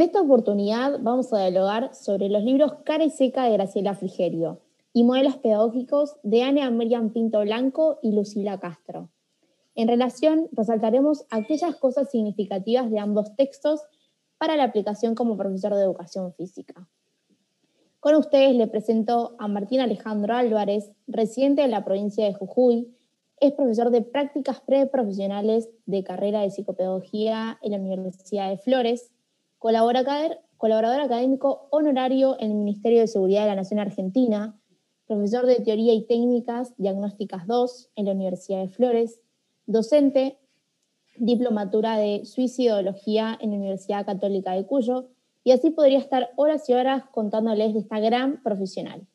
En esta oportunidad vamos a dialogar sobre los libros Cara y Seca de Graciela Frigerio y modelos pedagógicos de Ana Miriam Pinto Blanco y Lucila Castro. En relación, resaltaremos aquellas cosas significativas de ambos textos para la aplicación como profesor de educación física. Con ustedes le presento a Martín Alejandro Álvarez, residente de la provincia de Jujuy, es profesor de prácticas preprofesionales de carrera de psicopedagogía en la Universidad de Flores, colaborador académico honorario en el Ministerio de Seguridad de la Nación Argentina, profesor de Teoría y Técnicas Diagnósticas 2 en la Universidad de Flores, docente, diplomatura de suicidología en la Universidad Católica de Cuyo, y así podría estar horas y horas contándoles de esta gran profesional.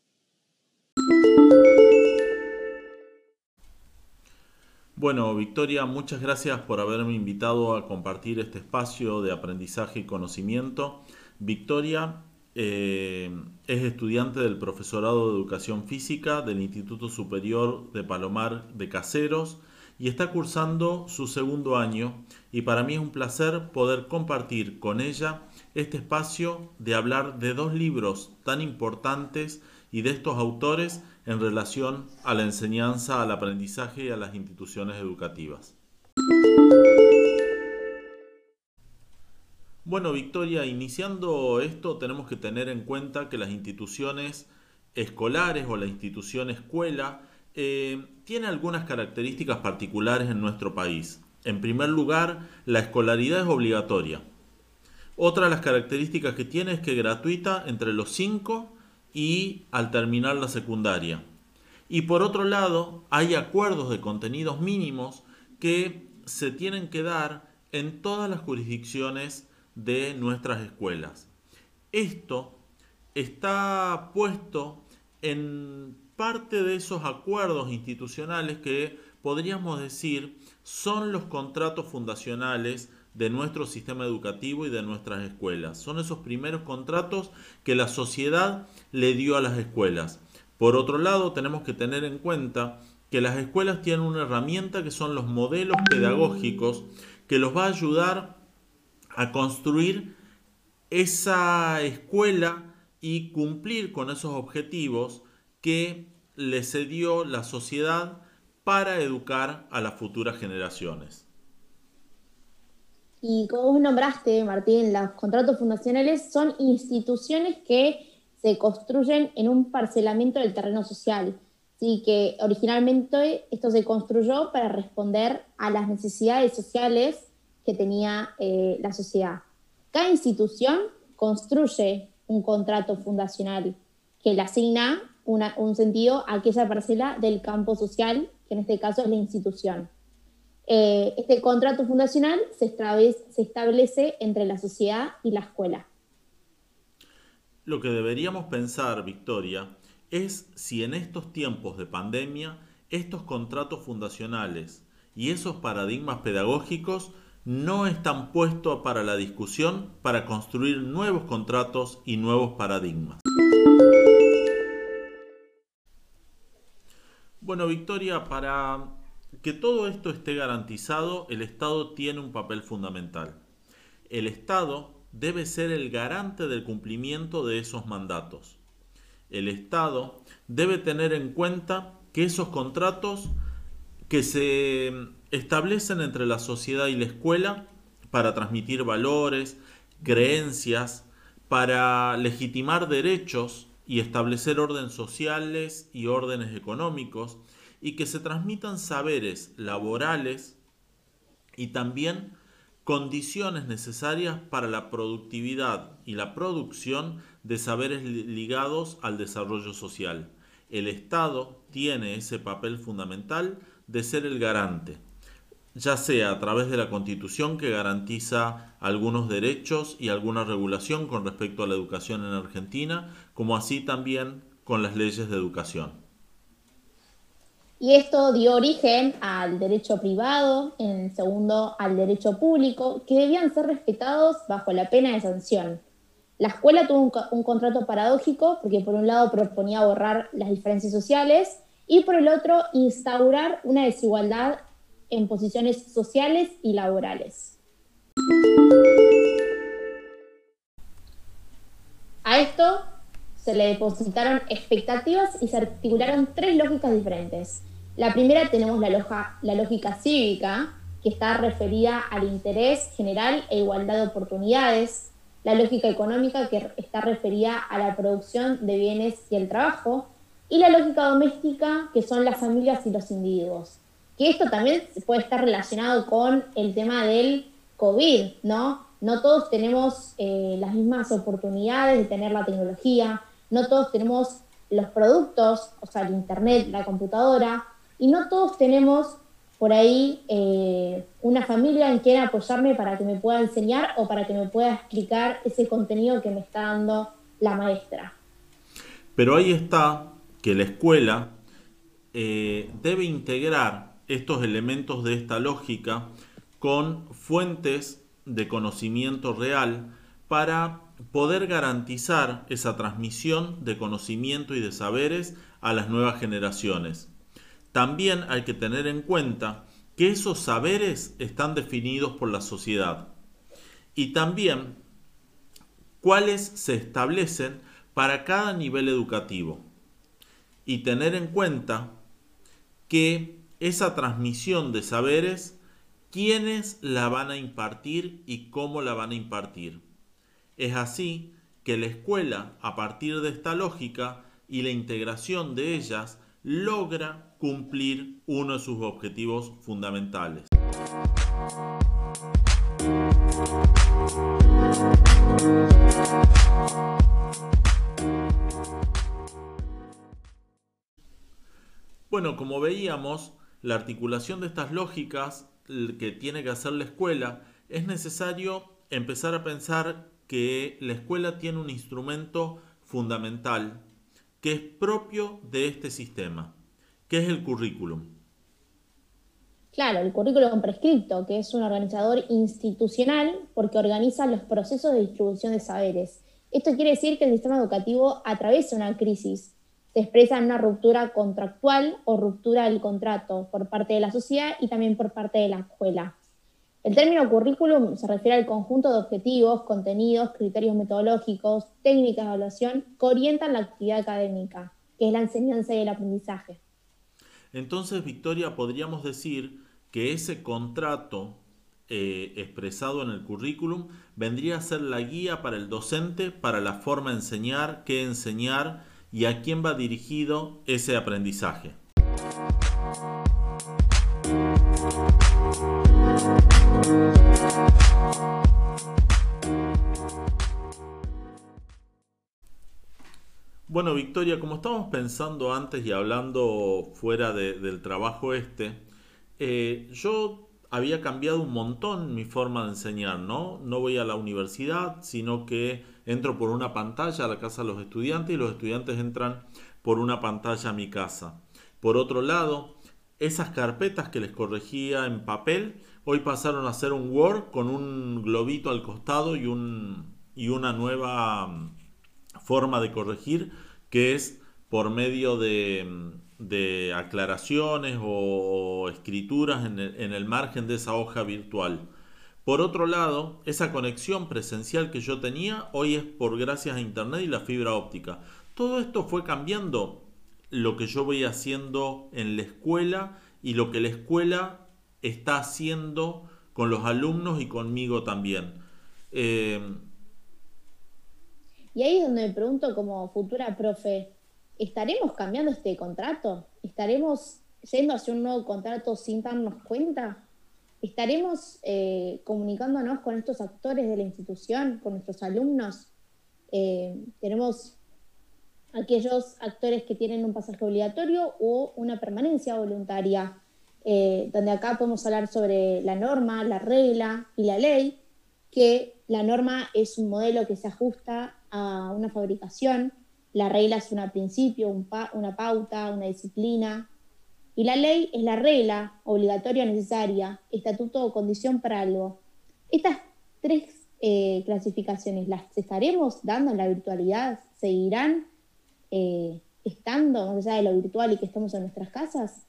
Bueno, Victoria, muchas gracias por haberme invitado a compartir este espacio de aprendizaje y conocimiento. Victoria eh, es estudiante del profesorado de educación física del Instituto Superior de Palomar de Caseros y está cursando su segundo año y para mí es un placer poder compartir con ella este espacio de hablar de dos libros tan importantes y de estos autores en relación a la enseñanza, al aprendizaje y a las instituciones educativas. Bueno, Victoria, iniciando esto tenemos que tener en cuenta que las instituciones escolares o la institución escuela eh, tiene algunas características particulares en nuestro país. En primer lugar, la escolaridad es obligatoria. Otra de las características que tiene es que es gratuita entre los 5 y al terminar la secundaria. Y por otro lado, hay acuerdos de contenidos mínimos que se tienen que dar en todas las jurisdicciones de nuestras escuelas. Esto está puesto en parte de esos acuerdos institucionales que podríamos decir son los contratos fundacionales de nuestro sistema educativo y de nuestras escuelas. Son esos primeros contratos que la sociedad le dio a las escuelas. Por otro lado, tenemos que tener en cuenta que las escuelas tienen una herramienta que son los modelos pedagógicos que los va a ayudar a construir esa escuela y cumplir con esos objetivos que le cedió la sociedad para educar a las futuras generaciones. Y como vos nombraste, Martín, los contratos fundacionales son instituciones que se construyen en un parcelamiento del terreno social. Así que originalmente esto se construyó para responder a las necesidades sociales que tenía eh, la sociedad. Cada institución construye un contrato fundacional que le asigna un sentido a aquella parcela del campo social, que en este caso es la institución. Eh, este contrato fundacional se establece, entre la sociedad y la escuela. Lo que deberíamos pensar, Victoria, es si en estos tiempos de pandemia estos contratos fundacionales y esos paradigmas pedagógicos no están puestos para la discusión para construir nuevos contratos y nuevos paradigmas. Bueno, Victoria, para que todo esto esté garantizado, el Estado tiene un papel fundamental. El Estado debe ser el garante del cumplimiento de esos mandatos. El Estado debe tener en cuenta que esos contratos que se establecen entre la sociedad y la escuela para transmitir valores, creencias, para legitimar derechos y establecer órdenes sociales y órdenes económicos, y que se transmitan saberes laborales y también condiciones necesarias para la productividad y la producción de saberes ligados al desarrollo social. El Estado tiene ese papel fundamental de ser el garante, ya sea a través de la Constitución que garantiza algunos derechos y alguna regulación con respecto a la educación en Argentina, como así también con las leyes de educación. Y esto dio origen al derecho privado, en segundo al derecho público, que debían ser respetados bajo la pena de sanción. La escuela tuvo un, contrato paradójico porque por un lado proponía borrar las diferencias sociales y por el otro instaurar una desigualdad en posiciones sociales y laborales. esto se le depositaron expectativas y se articularon tres lógicas diferentes. La primera tenemos la, lógica cívica, que está referida al interés general e igualdad de oportunidades, la lógica económica, que está referida a la producción de bienes y el trabajo, y la lógica doméstica, que son las familias y los individuos. Que esto también puede estar relacionado con el tema del COVID, ¿no? No todos tenemos eh, las mismas oportunidades de tener la tecnología, no todos tenemos los productos, o sea, el Internet, la computadora, y no todos tenemos por ahí eh, una familia en quien apoyarme para que me pueda enseñar o para que me pueda explicar ese contenido que me está dando la maestra. Pero ahí está que la escuela eh, debe integrar estos elementos de esta lógica con fuentes de conocimiento real para poder garantizar esa transmisión de conocimiento y de saberes a las nuevas generaciones. También hay que tener en cuenta que esos saberes están definidos por la sociedad y también cuáles se establecen para cada nivel educativo y tener en cuenta que esa transmisión de saberes, quiénes la van a impartir y cómo la van a impartir. Es así que la escuela, a partir de esta lógica y la integración de ellas, logra cumplir uno de sus objetivos fundamentales. Bueno, como veíamos, la articulación de estas lógicas que tiene que hacer la escuela, es necesario empezar a pensar que la escuela tiene un instrumento fundamental que es propio de este sistema, que es el currículum. Claro, el currículum prescripto, que es un organizador institucional porque organiza los procesos de distribución de saberes. Esto quiere decir que el sistema educativo atraviesa una crisis se expresa en una ruptura contractual o ruptura del contrato por parte de la sociedad y también por parte de la escuela. El término currículum se refiere al conjunto de objetivos, contenidos, criterios metodológicos, técnicas de evaluación que orientan la actividad académica, que es la enseñanza y el aprendizaje. Entonces, Victoria, podríamos decir que ese contrato eh, expresado en el currículum vendría a ser la guía para el docente para la forma de enseñar, qué enseñar, y a quién va dirigido ese aprendizaje. Bueno, Victoria, como estábamos pensando antes y hablando fuera del trabajo este, eh, yo había cambiado un montón mi forma de enseñar, ¿no? No voy a la universidad, sino que entro por una pantalla a la casa de los estudiantes y los estudiantes entran por una pantalla a mi casa. Por otro lado, esas carpetas que les corregía en papel, hoy pasaron a ser un Word con un globito al costado y, un, y una nueva mm, forma de corregir que es por medio de, mm, aclaraciones o, escrituras en el margen de esa hoja virtual. Por otro lado, esa conexión presencial que yo tenía hoy es por gracias a Internet y la fibra óptica. Todo esto fue cambiando lo que yo voy haciendo en la escuela y lo que la escuela está haciendo con los alumnos y conmigo también. Eh, y ahí es donde me pregunto como futura profe, ¿estaremos cambiando este contrato? ¿Estaremos yendo hacia un nuevo contrato sin darnos cuenta? ¿Estaremos eh, comunicándonos con estos actores de la institución, con nuestros alumnos? Eh, tenemos aquellos actores que tienen un pasaje obligatorio o una permanencia voluntaria, eh, donde acá podemos hablar sobre la norma, la regla y la ley, que la norma es un modelo que se ajusta a una fabricación, la regla es un principio, una pauta, una disciplina, y la ley es la regla obligatoria necesaria, estatuto o condición para algo. Estas tres eh, clasificaciones, ¿las estaremos dando en la virtualidad? ¿Seguirán eh, estando allá de lo virtual y que estamos en nuestras casas?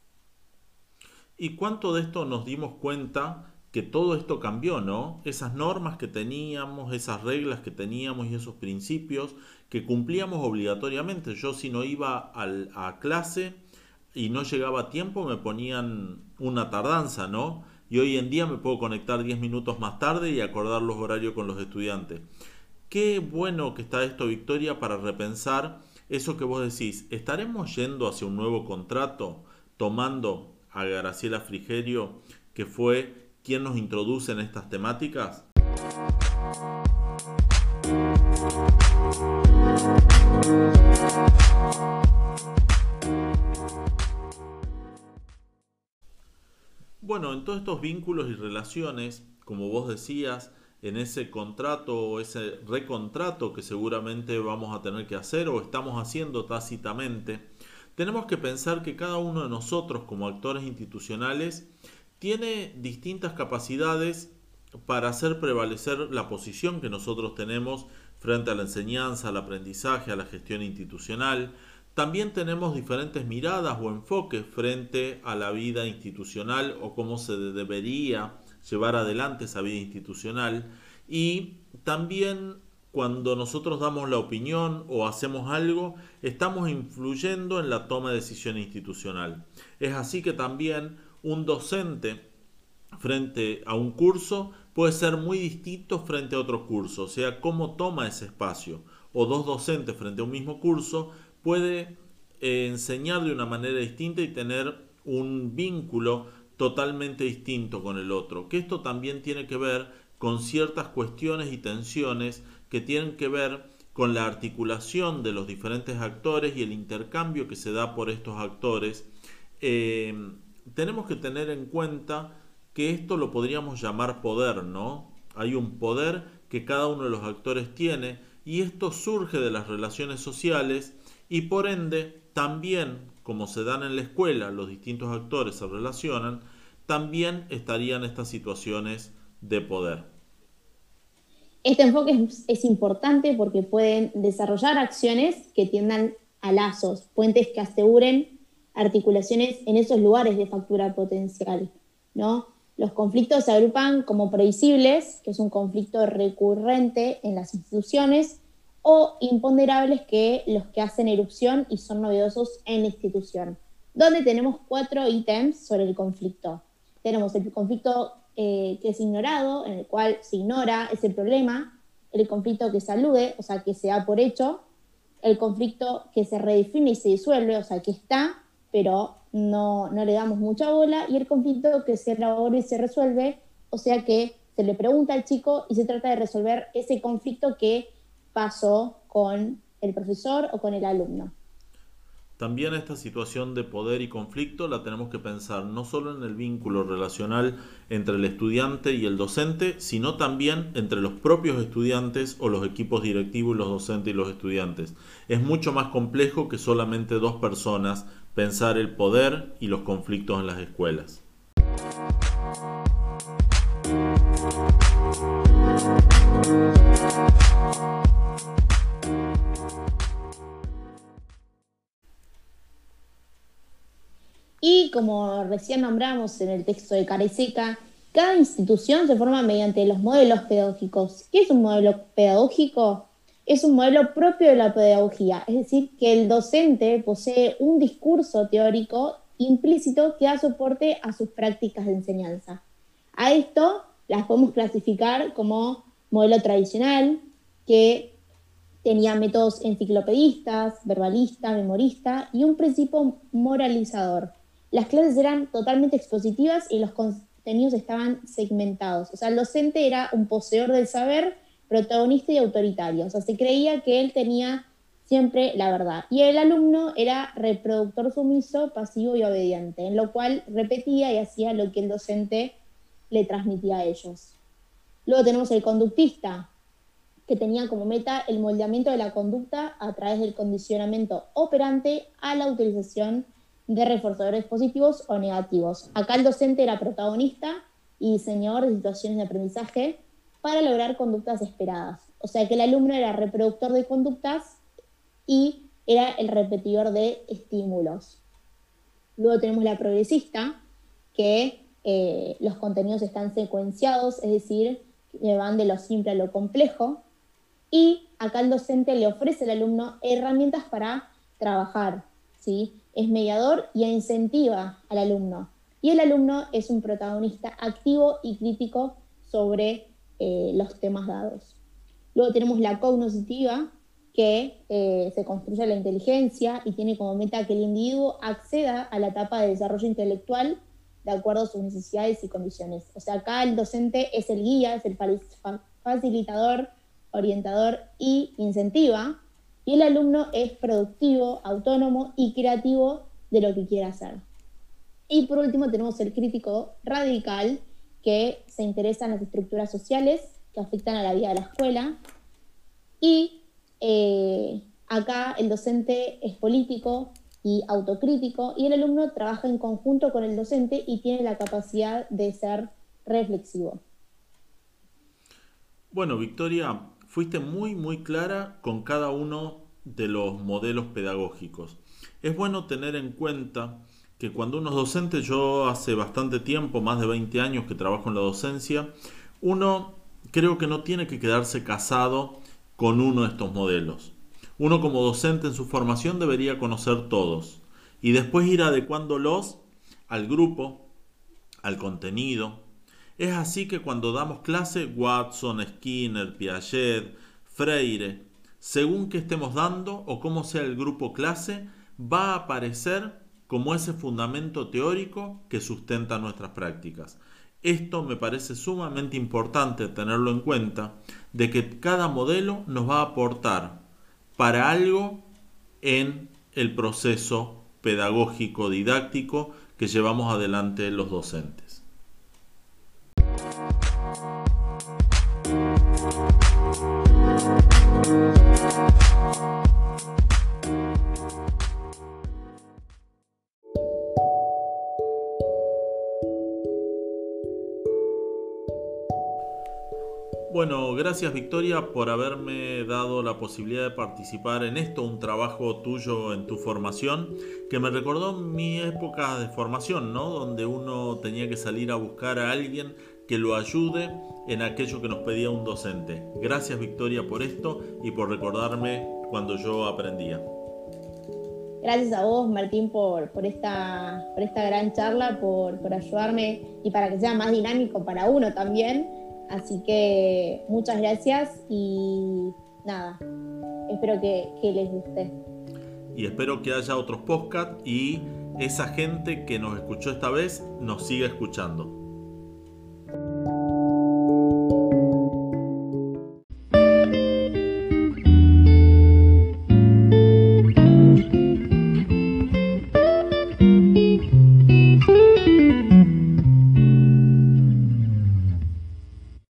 ¿Y cuánto de esto nos dimos cuenta que todo esto cambió, ¿no? Esas normas que teníamos, esas reglas que teníamos y esos principios que cumplíamos obligatoriamente. Yo si no iba a clase y no llegaba a tiempo me ponían una tardanza, ¿no? Y hoy en día me puedo conectar 10 minutos más tarde y acordar los horarios con los estudiantes. Qué bueno que está esto, Victoria, para repensar eso que vos decís. ¿Estaremos yendo hacia un nuevo contrato tomando a Graciela Frigerio, que fue quién nos introduce en estas temáticas? Bueno, en todos estos vínculos y relaciones, como vos decías, en ese contrato o ese recontrato que seguramente vamos a tener que hacer o estamos haciendo tácitamente, tenemos que pensar que cada uno de nosotros como actores institucionales tiene distintas capacidades para hacer prevalecer la posición que nosotros tenemos frente a la enseñanza, al aprendizaje, a la gestión institucional. También tenemos diferentes miradas o enfoques frente a la vida institucional o cómo se debería llevar adelante esa vida institucional. Y también cuando nosotros damos la opinión o hacemos algo, estamos influyendo en la toma de decisión institucional. Es así que también un docente frente a un curso puede ser muy distinto frente a otro curso, o sea, cómo toma ese espacio. O dos docentes frente a un mismo curso puede eh, enseñar de una manera distinta y tener un vínculo totalmente distinto con el otro. Que esto también tiene que ver con ciertas cuestiones y tensiones que tienen que ver con la articulación de los diferentes actores y el intercambio que se da por estos actores. Eh, tenemos que tener en cuenta que esto lo podríamos llamar poder, ¿no? Hay un poder que cada uno de los actores tiene y esto surge de las relaciones sociales y por ende también, como se dan en la escuela, los distintos actores se relacionan, también estarían estas situaciones de poder. Este enfoque es, es, importante porque pueden desarrollar acciones que tiendan a lazos, puentes que aseguren articulaciones en esos lugares de factura potencial, ¿no? Los conflictos se agrupan como previsibles, que es un conflicto recurrente en las instituciones, o imponderables, que los que hacen erupción y son novedosos en la institución, donde tenemos cuatro ítems sobre el conflicto. Tenemos el conflicto eh, que es ignorado, en el cual se ignora ese problema, el conflicto que se alude, o sea, que se da por hecho, el conflicto que se redefine y se disuelve, o sea, que está, pero no, no le damos mucha bola, y el conflicto que se elabora y se resuelve, o sea que se le pregunta al chico y se trata de resolver ese conflicto que pasó con el profesor o con el alumno. También esta situación de poder y conflicto la tenemos que pensar no solo en el vínculo relacional entre el estudiante y el docente, sino también entre los propios estudiantes o los equipos directivos los docentes y los estudiantes. Es mucho más complejo que solamente dos personas pensar el poder y los conflictos en las escuelas. Y como recién nombramos en el texto de Careseca, cada institución se forma mediante los modelos pedagógicos. ¿Qué es un modelo pedagógico? es un modelo propio de la pedagogía, es decir, que el docente posee un discurso teórico implícito que da soporte a sus prácticas de enseñanza. A esto las podemos clasificar como modelo tradicional, que tenía métodos enciclopedistas, verbalista, memorista y un principio moralizador. Las clases eran totalmente expositivas y los contenidos estaban segmentados. O sea, el docente era un poseedor del saber protagonista y autoritario. O sea, se creía que él tenía siempre la verdad. Y el alumno era reproductor sumiso, pasivo y obediente, en lo cual repetía y hacía lo que el docente le transmitía a ellos. Luego tenemos el conductista, que tenía como meta el moldeamiento de la conducta a través del condicionamiento operante a la utilización de reforzadores positivos o negativos. Acá el docente era protagonista y diseñador de situaciones de aprendizaje para lograr conductas esperadas. O sea que el alumno era reproductor de conductas y era el repetidor de estímulos. Luego tenemos la progresista, que eh, los contenidos están secuenciados, es decir, van de lo simple a lo complejo. Y acá el docente le ofrece al alumno herramientas para trabajar, ¿sí? Es mediador y incentiva al alumno. Y el alumno es un protagonista activo y crítico sobre eh, los temas dados. Luego tenemos la cognitiva, que eh, se construye la inteligencia y tiene como meta que el individuo acceda a la etapa de desarrollo intelectual de acuerdo a sus necesidades y condiciones. O sea, acá el docente es el guía, es el facilitador, orientador y incentiva, y el alumno es productivo, autónomo y creativo de lo que quiera hacer. Y por último tenemos el crítico radical, que se interesa en las estructuras sociales que afectan a la vida de la escuela. Y eh, acá el docente es político y autocrítico y el alumno trabaja en conjunto con el docente y tiene la capacidad de ser reflexivo. Bueno, Victoria, fuiste muy, muy clara con cada uno de los modelos pedagógicos. Es bueno tener en cuenta que cuando uno es docente, yo hace bastante tiempo, más de 20 años que trabajo en la docencia, uno creo que no tiene que quedarse casado con uno de estos modelos. Uno como docente en su formación debería conocer todos y después ir adecuándolos al grupo, al contenido. Es así que cuando damos clase, Watson, Skinner, Piaget, Freire, según que estemos dando o cómo sea el grupo clase, va a aparecer como ese fundamento teórico que sustenta nuestras prácticas. Esto me parece sumamente importante tenerlo en cuenta, de que cada modelo nos va a aportar para algo en el proceso pedagógico didáctico que llevamos adelante los docentes. Bueno, gracias Victoria por haberme dado la posibilidad de participar en esto, un trabajo tuyo en tu formación, que me recordó mi época de formación, ¿no? Donde uno tenía que salir a buscar a alguien que lo ayude en aquello que nos pedía un docente. Gracias Victoria por esto y por recordarme cuando yo aprendía. Gracias a vos, Martín, por, esta, gran charla, por ayudarme y para que sea más dinámico para uno también Así que muchas gracias y nada, espero que, les guste. Y espero que haya otros podcasts y esa gente que nos escuchó esta vez nos siga escuchando.